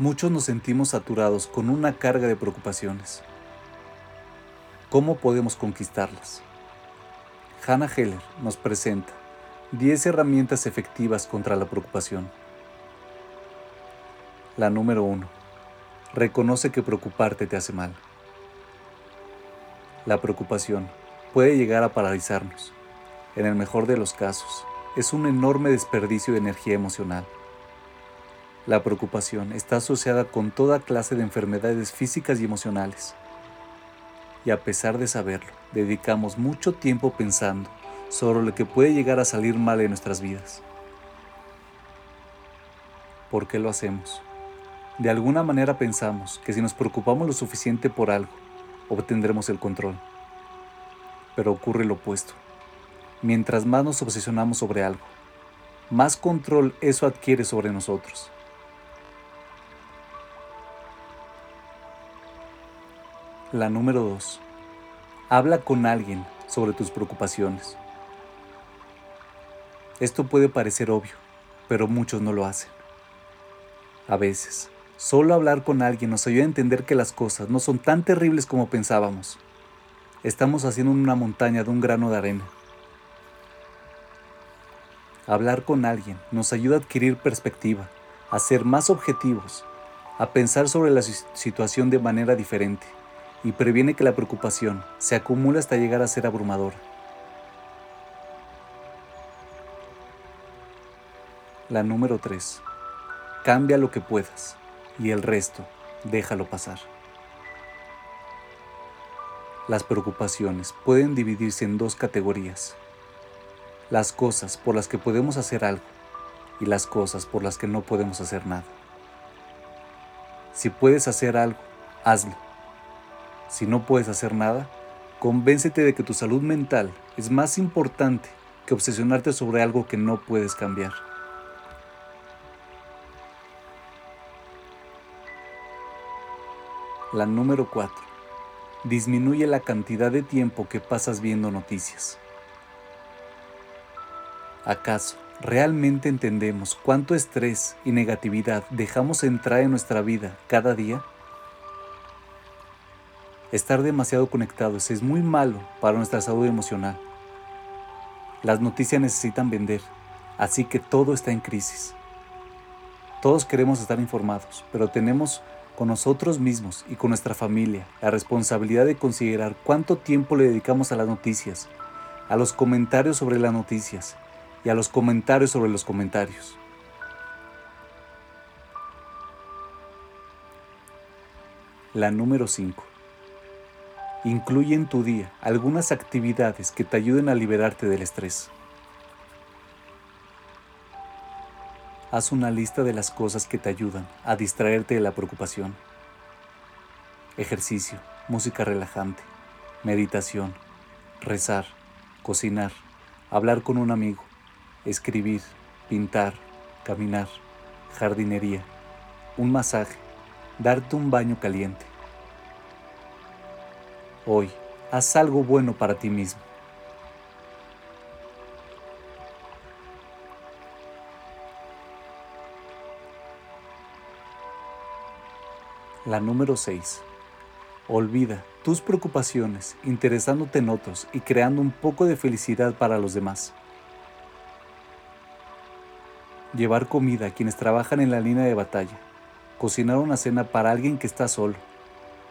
Muchos nos sentimos saturados con una carga de preocupaciones. ¿Cómo podemos conquistarlas? Hannah Heller nos presenta 10 herramientas efectivas contra la preocupación. La número 1. Reconoce que preocuparte te hace mal. La preocupación puede llegar a paralizarnos. En el mejor de los casos, es un enorme desperdicio de energía emocional. La preocupación está asociada con toda clase de enfermedades físicas y emocionales. Y a pesar de saberlo, dedicamos mucho tiempo pensando sobre lo que puede llegar a salir mal en nuestras vidas. ¿Por qué lo hacemos? De alguna manera pensamos que si nos preocupamos lo suficiente por algo, obtendremos el control. Pero ocurre lo opuesto. Mientras más nos obsesionamos sobre algo, más control eso adquiere sobre nosotros. La número 2. Habla con alguien sobre tus preocupaciones. Esto puede parecer obvio, pero muchos no lo hacen. A veces, solo hablar con alguien nos ayuda a entender que las cosas no son tan terribles como pensábamos. Estamos haciendo una montaña de un grano de arena. Hablar con alguien nos ayuda a adquirir perspectiva, a ser más objetivos, a pensar sobre la situación de manera diferente y previene que la preocupación se acumule hasta llegar a ser abrumadora. La número 3. Cambia lo que puedas y el resto déjalo pasar. Las preocupaciones pueden dividirse en dos categorías. Las cosas por las que podemos hacer algo y las cosas por las que no podemos hacer nada. Si puedes hacer algo, hazlo si no puedes hacer nada, convéncete de que tu salud mental es más importante que obsesionarte sobre algo que no puedes cambiar. La número 4. Disminuye la cantidad de tiempo que pasas viendo noticias. ¿Acaso realmente entendemos cuánto estrés y negatividad dejamos entrar en nuestra vida cada día? Estar demasiado conectados es muy malo para nuestra salud emocional. Las noticias necesitan vender, así que todo está en crisis. Todos queremos estar informados, pero tenemos con nosotros mismos y con nuestra familia la responsabilidad de considerar cuánto tiempo le dedicamos a las noticias, a los comentarios sobre las noticias y a los comentarios sobre los comentarios. La número 5. Incluye en tu día algunas actividades que te ayuden a liberarte del estrés. Haz una lista de las cosas que te ayudan a distraerte de la preocupación. Ejercicio, música relajante, meditación, rezar, cocinar, hablar con un amigo, escribir, pintar, caminar, jardinería, un masaje, darte un baño caliente. Hoy, haz algo bueno para ti mismo. La número 6. Olvida tus preocupaciones interesándote en otros y creando un poco de felicidad para los demás. Llevar comida a quienes trabajan en la línea de batalla. Cocinar una cena para alguien que está solo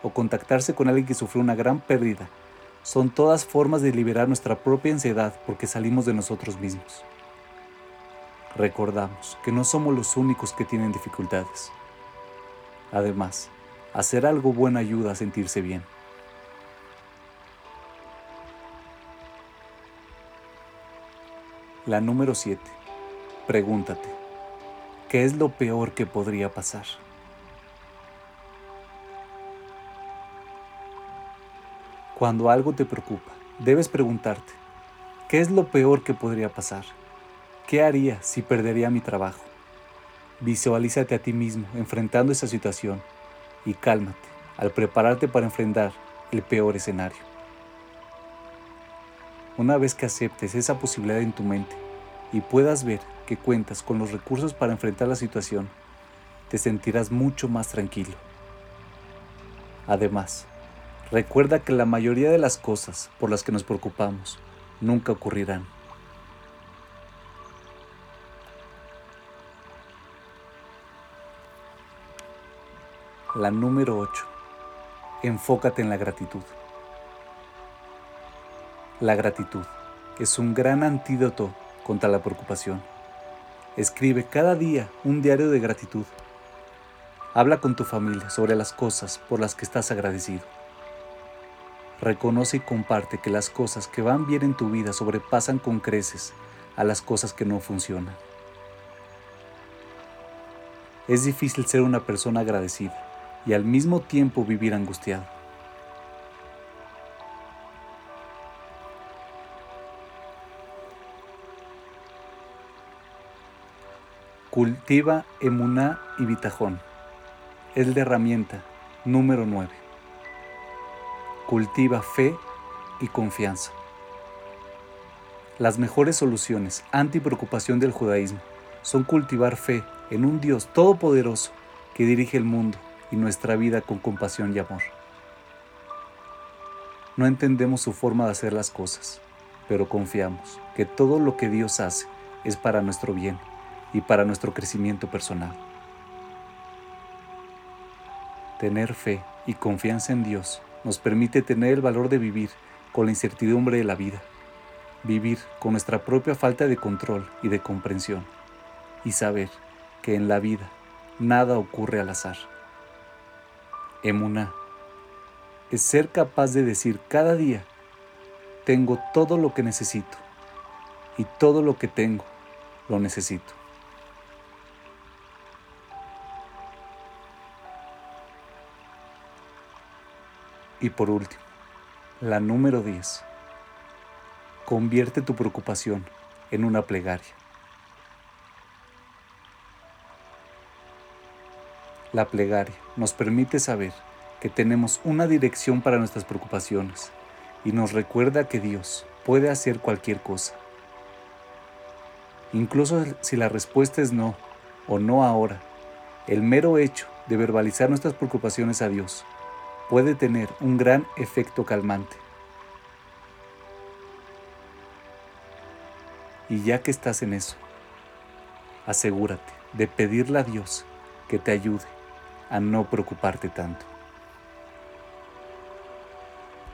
o contactarse con alguien que sufrió una gran pérdida son todas formas de liberar nuestra propia ansiedad porque salimos de nosotros mismos. Recordamos que no somos los únicos que tienen dificultades. Además, hacer algo bueno ayuda a sentirse bien. La número 7. Pregúntate, ¿qué es lo peor que podría pasar? Cuando algo te preocupa, debes preguntarte, ¿qué es lo peor que podría pasar? ¿Qué haría si perdería mi trabajo? Visualízate a ti mismo enfrentando esa situación y cálmate al prepararte para enfrentar el peor escenario. Una vez que aceptes esa posibilidad en tu mente y puedas ver que cuentas con los recursos para enfrentar la situación, te sentirás mucho más tranquilo. Además, recuerda que la mayoría de las cosas por las que nos preocupamos nunca ocurrirán. La número 8. Enfócate en la gratitud. La gratitud es un gran antídoto contra la preocupación. Escribe cada día un diario de gratitud. Habla con tu familia sobre las cosas por las que estás agradecido. Reconoce y comparte que las cosas que van bien en tu vida sobrepasan con creces a las cosas que no funcionan. Es difícil ser una persona agradecida y al mismo tiempo vivir angustiado. Cultiva emuná y bitajón. Es la herramienta número 9. Cultiva fe y confianza. Las mejores soluciones anti preocupación del judaísmo son cultivar fe en un Dios todopoderoso que dirige el mundo y nuestra vida con compasión y amor. No entendemos su forma de hacer las cosas, pero confiamos que todo lo que Dios hace es para nuestro bien y para nuestro crecimiento personal. Tener fe y confianza en Dios nos permite tener el valor de vivir con la incertidumbre de la vida, vivir con nuestra propia falta de control y de comprensión, y saber que en la vida nada ocurre al azar. Emuná es ser capaz de decir cada día, tengo todo lo que necesito y todo lo que tengo lo necesito. Y por último, la número 10. Convierte tu preocupación en una plegaria. La plegaria nos permite saber que tenemos una dirección para nuestras preocupaciones y nos recuerda que Dios puede hacer cualquier cosa. Incluso si la respuesta es no o no ahora, el mero hecho de verbalizar nuestras preocupaciones a Dios puede tener un gran efecto calmante. Y ya que estás en eso, asegúrate de pedirle a Dios que te ayude a no preocuparte tanto.